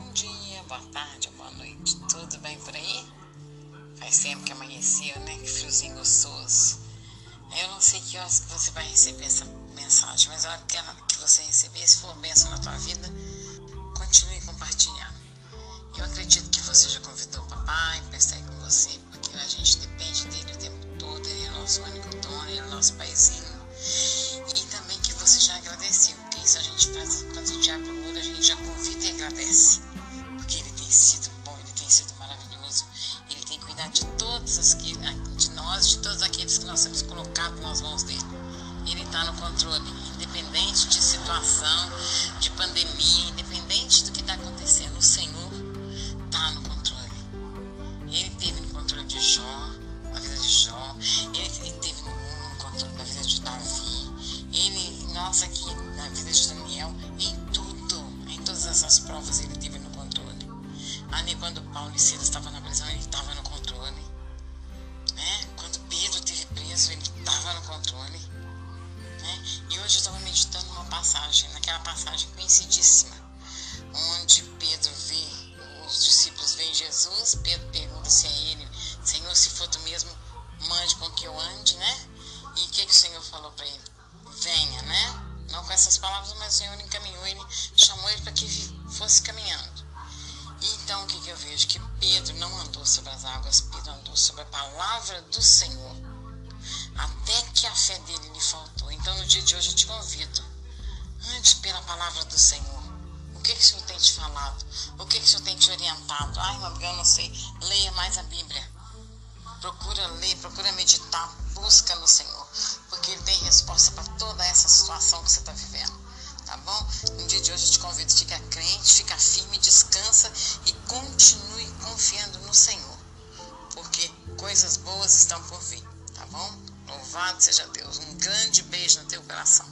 dia, boa tarde, boa noite. Tudo bem por aí? Faz tempo que amanheceu, né? Que friozinho gostoso. Eu não sei que horas que você vai receber essa mensagem, mas a hora que, ela, que você receber, se for bênção na tua vida, continue compartilhando. Eu acredito que você já convidou o papai para estar aí com você, porque a gente depende dele o tempo todo, ele é nosso único dono, ele é nosso paizinho. Gente faz quando o diabo muda, a gente já convida e agradece. Porque ele tem sido bom, ele tem sido maravilhoso, ele tem cuidado de todos as que, de nós, de todos aqueles que nós temos colocado nas mãos dele. Ele está no controle, independente de situação, de pandemia, independente do que está acontecendo, nossa, aqui na vida de Daniel, em tudo, em todas essas provas ele teve no controle. Ali quando Paulo e Silas estavam na prisão, ele estava no controle. Né? Quando Pedro teve preso, ele estava no controle. Né? E hoje eu estava meditando uma passagem, naquela passagem conhecidíssima, onde Pedro vê, os discípulos veem Jesus, Pedro pergunta se é ele, Senhor, se for tu mesmo, mande com que eu ande, né? E o que, que o Senhor falou para ele? Venha, né? Não com essas palavras, mas o Senhor encaminhou ele, chamou ele para que fosse caminhando. Então o que, que eu vejo? Que Pedro não andou sobre as águas, Pedro andou sobre a palavra do Senhor. Até que a fé dele lhe faltou. Então no dia de hoje eu te convido. Ande pela palavra do Senhor. O que, que o Senhor tem te falado? O que, que o Senhor tem te orientado? Ai, irmã, eu não sei. Leia mais a Bíblia. Procura ler, procura meditar, busca no Senhor. Porque Ele tem resposta para toda essa situação que você está vivendo. Tá bom? No dia de hoje eu te convido, fica crente, fica firme, descansa e continue confiando no Senhor. Porque coisas boas estão por vir, tá bom? Louvado seja Deus. Um grande beijo no teu coração.